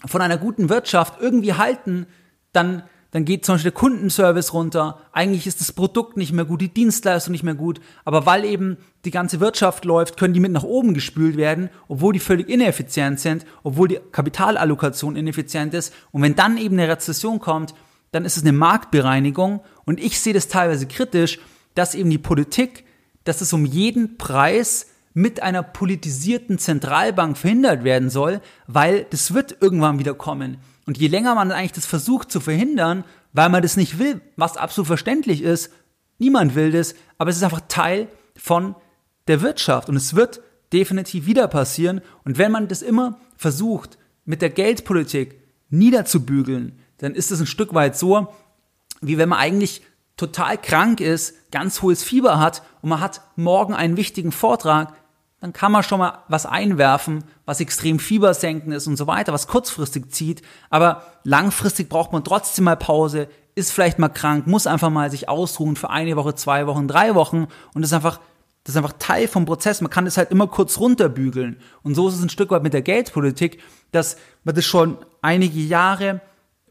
von einer guten Wirtschaft irgendwie halten, dann, dann geht zum Beispiel der Kundenservice runter, eigentlich ist das Produkt nicht mehr gut, die Dienstleistung nicht mehr gut, aber weil eben die ganze Wirtschaft läuft, können die mit nach oben gespült werden, obwohl die völlig ineffizient sind, obwohl die Kapitalallokation ineffizient ist. Und wenn dann eben eine Rezession kommt, dann ist es eine Marktbereinigung. Und ich sehe das teilweise kritisch, dass eben die Politik dass es um jeden Preis mit einer politisierten Zentralbank verhindert werden soll, weil das wird irgendwann wieder kommen. Und je länger man eigentlich das versucht zu verhindern, weil man das nicht will, was absolut verständlich ist, niemand will das, aber es ist einfach Teil von der Wirtschaft und es wird definitiv wieder passieren. Und wenn man das immer versucht, mit der Geldpolitik niederzubügeln, dann ist es ein Stück weit so, wie wenn man eigentlich total krank ist, ganz hohes Fieber hat und man hat morgen einen wichtigen Vortrag, dann kann man schon mal was einwerfen, was extrem fiebersenken ist und so weiter, was kurzfristig zieht. Aber langfristig braucht man trotzdem mal Pause, ist vielleicht mal krank, muss einfach mal sich ausruhen für eine Woche, zwei Wochen, drei Wochen und das ist einfach das ist einfach Teil vom Prozess. Man kann das halt immer kurz runterbügeln. Und so ist es ein Stück weit mit der Geldpolitik, dass man das schon einige Jahre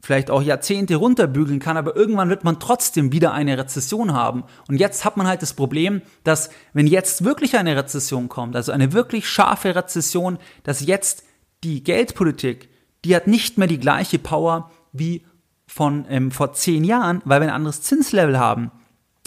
vielleicht auch Jahrzehnte runterbügeln kann, aber irgendwann wird man trotzdem wieder eine Rezession haben. Und jetzt hat man halt das Problem, dass wenn jetzt wirklich eine Rezession kommt, also eine wirklich scharfe Rezession, dass jetzt die Geldpolitik, die hat nicht mehr die gleiche Power wie von ähm, vor zehn Jahren, weil wir ein anderes Zinslevel haben.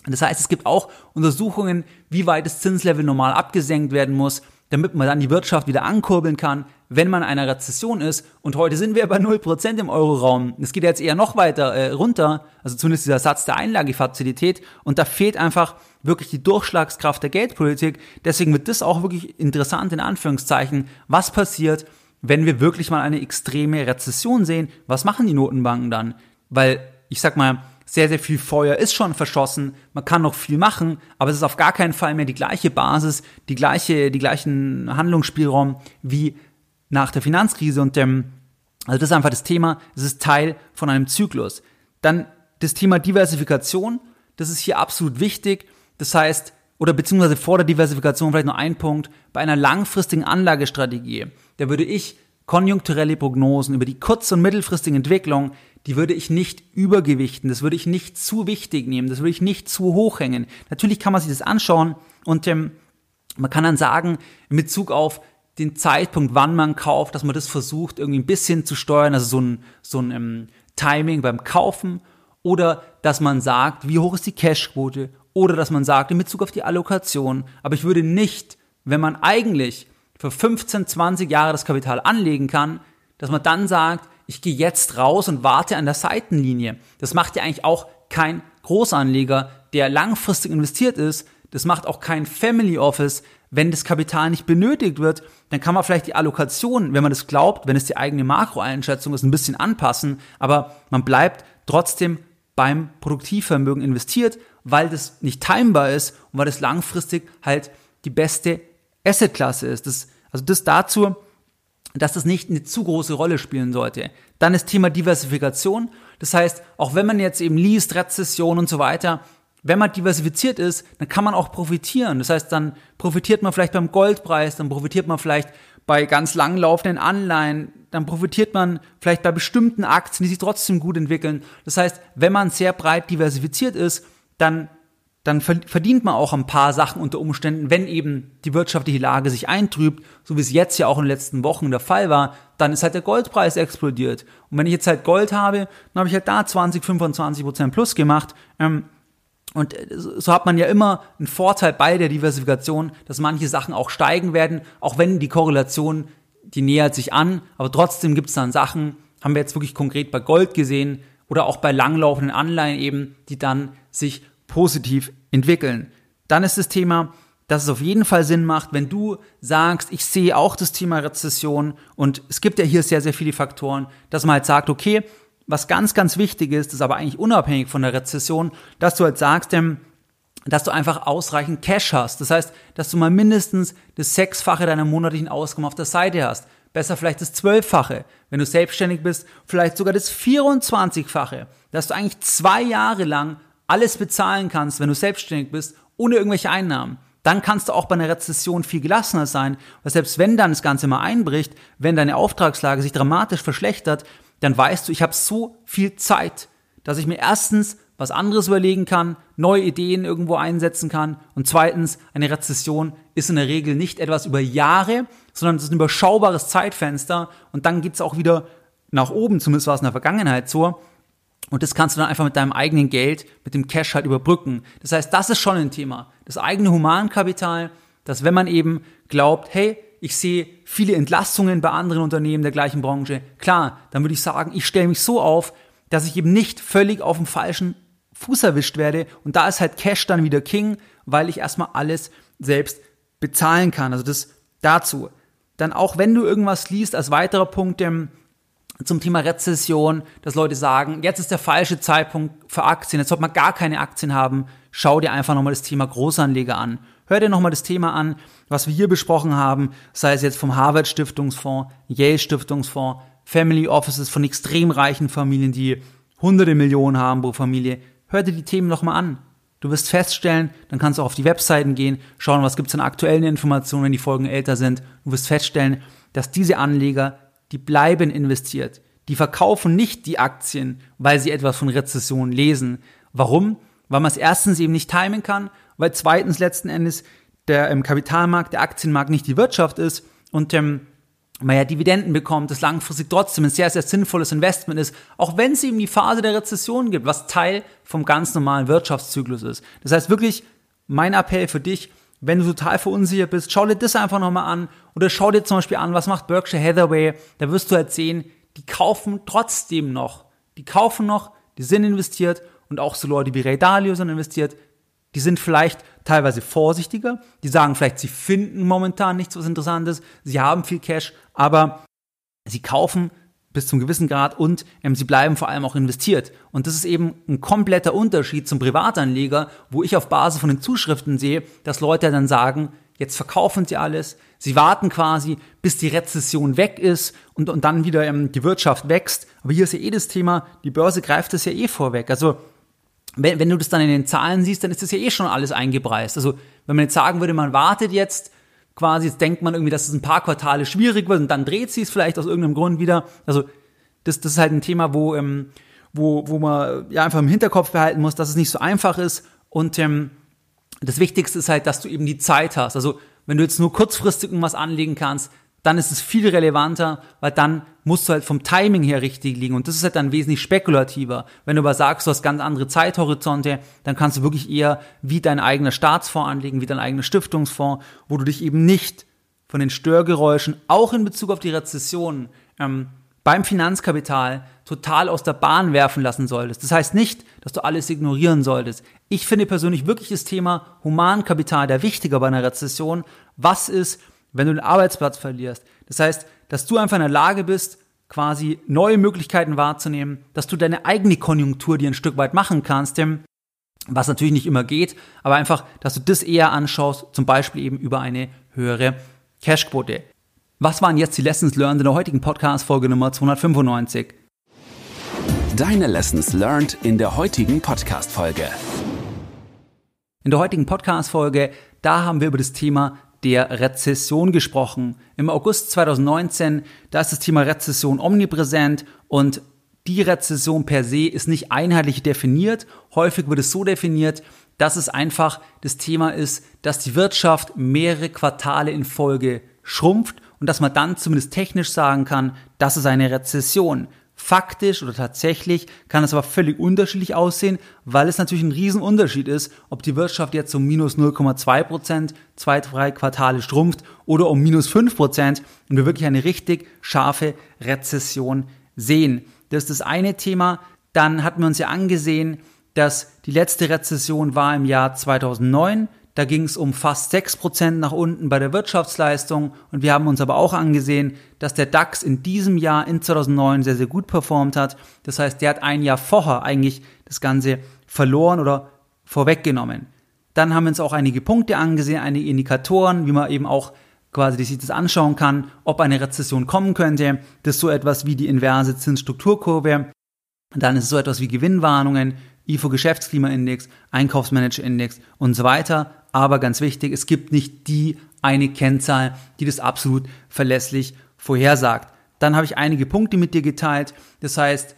Das heißt, es gibt auch Untersuchungen, wie weit das Zinslevel normal abgesenkt werden muss, damit man dann die Wirtschaft wieder ankurbeln kann, wenn man in einer Rezession ist. Und heute sind wir bei 0% im Euroraum. Es geht jetzt eher noch weiter äh, runter, also zumindest dieser Satz der Einlagefazilität. Und da fehlt einfach wirklich die Durchschlagskraft der Geldpolitik. Deswegen wird das auch wirklich interessant in Anführungszeichen, was passiert, wenn wir wirklich mal eine extreme Rezession sehen, was machen die Notenbanken dann? Weil ich sag mal, sehr, sehr viel Feuer ist schon verschossen, man kann noch viel machen, aber es ist auf gar keinen Fall mehr die gleiche Basis, die gleiche, die gleichen Handlungsspielraum wie nach der Finanzkrise. Und dem, also das ist einfach das Thema, es ist Teil von einem Zyklus. Dann das Thema Diversifikation, das ist hier absolut wichtig. Das heißt, oder beziehungsweise vor der Diversifikation vielleicht noch ein Punkt, bei einer langfristigen Anlagestrategie, da würde ich konjunkturelle Prognosen über die kurz- und mittelfristige Entwicklung, die würde ich nicht übergewichten, das würde ich nicht zu wichtig nehmen, das würde ich nicht zu hoch hängen. Natürlich kann man sich das anschauen und ähm, man kann dann sagen, in Bezug auf den Zeitpunkt, wann man kauft, dass man das versucht, irgendwie ein bisschen zu steuern, also so ein, so ein ähm, Timing beim Kaufen oder dass man sagt, wie hoch ist die Cashquote oder dass man sagt, in Bezug auf die Allokation. Aber ich würde nicht, wenn man eigentlich für 15, 20 Jahre das Kapital anlegen kann, dass man dann sagt, ich gehe jetzt raus und warte an der Seitenlinie. Das macht ja eigentlich auch kein Großanleger, der langfristig investiert ist. Das macht auch kein Family Office. Wenn das Kapital nicht benötigt wird, dann kann man vielleicht die Allokation, wenn man das glaubt, wenn es die eigene Makroeinschätzung ist, ein bisschen anpassen. Aber man bleibt trotzdem beim Produktivvermögen investiert, weil das nicht timbar ist und weil das langfristig halt die beste Assetklasse ist. Das, also das dazu, dass das nicht eine zu große Rolle spielen sollte. Dann das Thema Diversifikation. Das heißt, auch wenn man jetzt eben liest, Rezession und so weiter, wenn man diversifiziert ist, dann kann man auch profitieren. Das heißt, dann profitiert man vielleicht beim Goldpreis, dann profitiert man vielleicht bei ganz langlaufenden Anleihen, dann profitiert man vielleicht bei bestimmten Aktien, die sich trotzdem gut entwickeln. Das heißt, wenn man sehr breit diversifiziert ist, dann, dann verdient man auch ein paar Sachen unter Umständen, wenn eben die wirtschaftliche Lage sich eintrübt, so wie es jetzt ja auch in den letzten Wochen der Fall war, dann ist halt der Goldpreis explodiert. Und wenn ich jetzt halt Gold habe, dann habe ich halt da 20, 25 Prozent plus gemacht. Ähm, und äh, so hat man ja immer einen Vorteil bei der Diversifikation, dass manche Sachen auch steigen werden, auch wenn die Korrelation, die nähert sich an, aber trotzdem gibt es dann Sachen, haben wir jetzt wirklich konkret bei Gold gesehen oder auch bei langlaufenden Anleihen eben, die dann sich positiv entwickeln. Dann ist das Thema, dass es auf jeden Fall Sinn macht, wenn du sagst, ich sehe auch das Thema Rezession und es gibt ja hier sehr, sehr viele Faktoren, dass man halt sagt, okay, was ganz, ganz wichtig ist, ist aber eigentlich unabhängig von der Rezession, dass du halt sagst, ähm, dass du einfach ausreichend Cash hast. Das heißt, dass du mal mindestens das Sechsfache deiner monatlichen Ausgaben auf der Seite hast. Besser vielleicht das Zwölffache. Wenn du selbstständig bist, vielleicht sogar das 24-fache. Dass du eigentlich zwei Jahre lang alles bezahlen kannst, wenn du selbstständig bist, ohne irgendwelche Einnahmen. Dann kannst du auch bei einer Rezession viel gelassener sein, weil selbst wenn dann das Ganze mal einbricht, wenn deine Auftragslage sich dramatisch verschlechtert, dann weißt du, ich habe so viel Zeit, dass ich mir erstens was anderes überlegen kann, neue Ideen irgendwo einsetzen kann und zweitens, eine Rezession ist in der Regel nicht etwas über Jahre, sondern es ist ein überschaubares Zeitfenster und dann geht's auch wieder nach oben, zumindest war es in der Vergangenheit so. Und das kannst du dann einfach mit deinem eigenen Geld, mit dem Cash halt überbrücken. Das heißt, das ist schon ein Thema. Das eigene Humankapital, dass wenn man eben glaubt, hey, ich sehe viele Entlastungen bei anderen Unternehmen der gleichen Branche. Klar, dann würde ich sagen, ich stelle mich so auf, dass ich eben nicht völlig auf dem falschen Fuß erwischt werde. Und da ist halt Cash dann wieder King, weil ich erstmal alles selbst bezahlen kann. Also das dazu. Dann auch wenn du irgendwas liest, als weiterer Punkt ähm, zum Thema Rezession, dass Leute sagen, jetzt ist der falsche Zeitpunkt für Aktien, jetzt sollte man gar keine Aktien haben, schau dir einfach nochmal das Thema Großanleger an. Hör dir nochmal das Thema an, was wir hier besprochen haben, sei es jetzt vom Harvard Stiftungsfonds, Yale Stiftungsfonds, Family Offices von extrem reichen Familien, die hunderte Millionen haben pro Familie. Hör dir die Themen nochmal an. Du wirst feststellen, dann kannst du auch auf die Webseiten gehen, schauen, was gibt's an aktuellen Informationen, wenn die Folgen älter sind. Du wirst feststellen, dass diese Anleger, die bleiben investiert. Die verkaufen nicht die Aktien, weil sie etwas von Rezession lesen. Warum? Weil man es erstens eben nicht timen kann weil zweitens letzten Endes der ähm, Kapitalmarkt, der Aktienmarkt nicht die Wirtschaft ist und ähm, man ja Dividenden bekommt, das langfristig trotzdem ein sehr, sehr sinnvolles Investment ist, auch wenn es eben die Phase der Rezession gibt, was Teil vom ganz normalen Wirtschaftszyklus ist. Das heißt wirklich, mein Appell für dich, wenn du total verunsichert bist, schau dir das einfach nochmal an oder schau dir zum Beispiel an, was macht Berkshire Hathaway, da wirst du halt sehen, die kaufen trotzdem noch. Die kaufen noch, die sind investiert und auch so Leute wie Ray Dalio sind investiert, die sind vielleicht teilweise vorsichtiger, die sagen vielleicht, sie finden momentan nichts was Interessantes, sie haben viel Cash, aber sie kaufen bis zum gewissen Grad und ähm, sie bleiben vor allem auch investiert. Und das ist eben ein kompletter Unterschied zum Privatanleger, wo ich auf Basis von den Zuschriften sehe, dass Leute dann sagen, jetzt verkaufen sie alles, sie warten quasi, bis die Rezession weg ist und, und dann wieder ähm, die Wirtschaft wächst. Aber hier ist ja eh das Thema, die Börse greift das ja eh vorweg. Also wenn, wenn du das dann in den Zahlen siehst, dann ist das ja eh schon alles eingepreist. Also wenn man jetzt sagen würde, man wartet jetzt quasi, jetzt denkt man irgendwie, dass es ein paar Quartale schwierig wird und dann dreht sie es vielleicht aus irgendeinem Grund wieder. Also das, das ist halt ein Thema, wo, ähm, wo, wo man ja einfach im Hinterkopf behalten muss, dass es nicht so einfach ist. Und ähm, das Wichtigste ist halt, dass du eben die Zeit hast. Also wenn du jetzt nur kurzfristig irgendwas anlegen kannst, dann ist es viel relevanter, weil dann musst du halt vom Timing her richtig liegen und das ist halt dann wesentlich spekulativer. Wenn du aber sagst, du hast ganz andere Zeithorizonte, dann kannst du wirklich eher wie dein eigener Staatsfonds anlegen, wie dein eigener Stiftungsfonds, wo du dich eben nicht von den Störgeräuschen, auch in Bezug auf die Rezession, ähm, beim Finanzkapital total aus der Bahn werfen lassen solltest. Das heißt nicht, dass du alles ignorieren solltest. Ich finde persönlich wirklich das Thema Humankapital der wichtiger bei einer Rezession. Was ist, wenn du den Arbeitsplatz verlierst? Das heißt, dass du einfach in der Lage bist, quasi neue Möglichkeiten wahrzunehmen, dass du deine eigene Konjunktur dir ein Stück weit machen kannst, was natürlich nicht immer geht, aber einfach, dass du das eher anschaust, zum Beispiel eben über eine höhere Cashquote. Was waren jetzt die Lessons learned in der heutigen Podcast-Folge Nummer 295? Deine Lessons learned in der heutigen Podcast-Folge. In der heutigen Podcast-Folge, da haben wir über das Thema der Rezession gesprochen. Im August 2019, da ist das Thema Rezession omnipräsent und die Rezession per se ist nicht einheitlich definiert. Häufig wird es so definiert, dass es einfach das Thema ist, dass die Wirtschaft mehrere Quartale in Folge schrumpft und dass man dann zumindest technisch sagen kann, das ist eine Rezession. Faktisch oder tatsächlich kann es aber völlig unterschiedlich aussehen, weil es natürlich ein Riesenunterschied ist, ob die Wirtschaft jetzt um minus 0,2 Prozent zwei, drei Quartale schrumpft oder um minus 5 Prozent und wir wirklich eine richtig scharfe Rezession sehen. Das ist das eine Thema. Dann hatten wir uns ja angesehen, dass die letzte Rezession war im Jahr 2009. Da ging es um fast 6% nach unten bei der Wirtschaftsleistung. Und wir haben uns aber auch angesehen, dass der DAX in diesem Jahr, in 2009, sehr, sehr gut performt hat. Das heißt, der hat ein Jahr vorher eigentlich das Ganze verloren oder vorweggenommen. Dann haben wir uns auch einige Punkte angesehen, einige Indikatoren, wie man eben auch quasi sich das anschauen kann, ob eine Rezession kommen könnte. Das ist so etwas wie die inverse Zinsstrukturkurve. Dann ist es so etwas wie Gewinnwarnungen, IFO Geschäftsklimaindex, Einkaufsmanagerindex und so weiter. Aber ganz wichtig, es gibt nicht die eine Kennzahl, die das absolut verlässlich vorhersagt. Dann habe ich einige Punkte mit dir geteilt. Das heißt,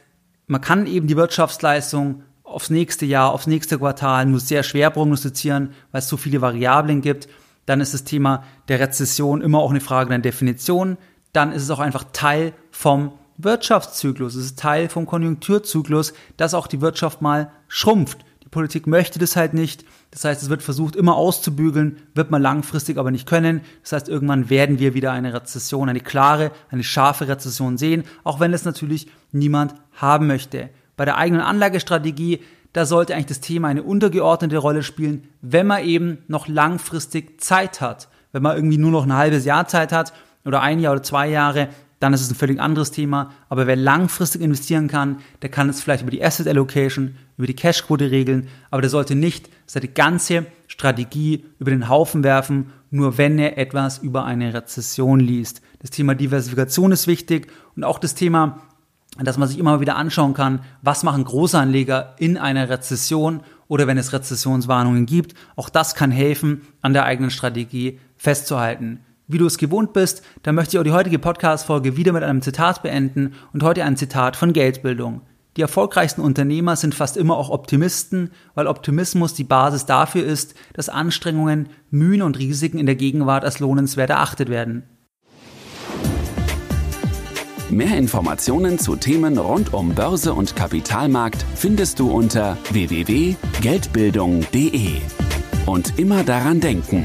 man kann eben die Wirtschaftsleistung aufs nächste Jahr, aufs nächste Quartal nur sehr schwer prognostizieren, weil es so viele Variablen gibt. Dann ist das Thema der Rezession immer auch eine Frage der Definition. Dann ist es auch einfach Teil vom Wirtschaftszyklus. Es ist Teil vom Konjunkturzyklus, dass auch die Wirtschaft mal schrumpft. Politik möchte das halt nicht. Das heißt, es wird versucht, immer auszubügeln, wird man langfristig aber nicht können. Das heißt, irgendwann werden wir wieder eine Rezession, eine klare, eine scharfe Rezession sehen, auch wenn es natürlich niemand haben möchte. Bei der eigenen Anlagestrategie, da sollte eigentlich das Thema eine untergeordnete Rolle spielen, wenn man eben noch langfristig Zeit hat. Wenn man irgendwie nur noch ein halbes Jahr Zeit hat oder ein Jahr oder zwei Jahre, dann ist es ein völlig anderes Thema. Aber wer langfristig investieren kann, der kann es vielleicht über die Asset Allocation, über die Cashquote regeln, aber der sollte nicht seine ganze Strategie über den Haufen werfen, nur wenn er etwas über eine Rezession liest. Das Thema Diversifikation ist wichtig und auch das Thema, dass man sich immer wieder anschauen kann, was machen Großanleger in einer Rezession oder wenn es Rezessionswarnungen gibt. Auch das kann helfen, an der eigenen Strategie festzuhalten. Wie du es gewohnt bist, dann möchte ich auch die heutige Podcast-Folge wieder mit einem Zitat beenden und heute ein Zitat von Geldbildung. Die erfolgreichsten Unternehmer sind fast immer auch Optimisten, weil Optimismus die Basis dafür ist, dass Anstrengungen, Mühen und Risiken in der Gegenwart als lohnenswert erachtet werden. Mehr Informationen zu Themen rund um Börse und Kapitalmarkt findest du unter www.geldbildung.de. Und immer daran denken,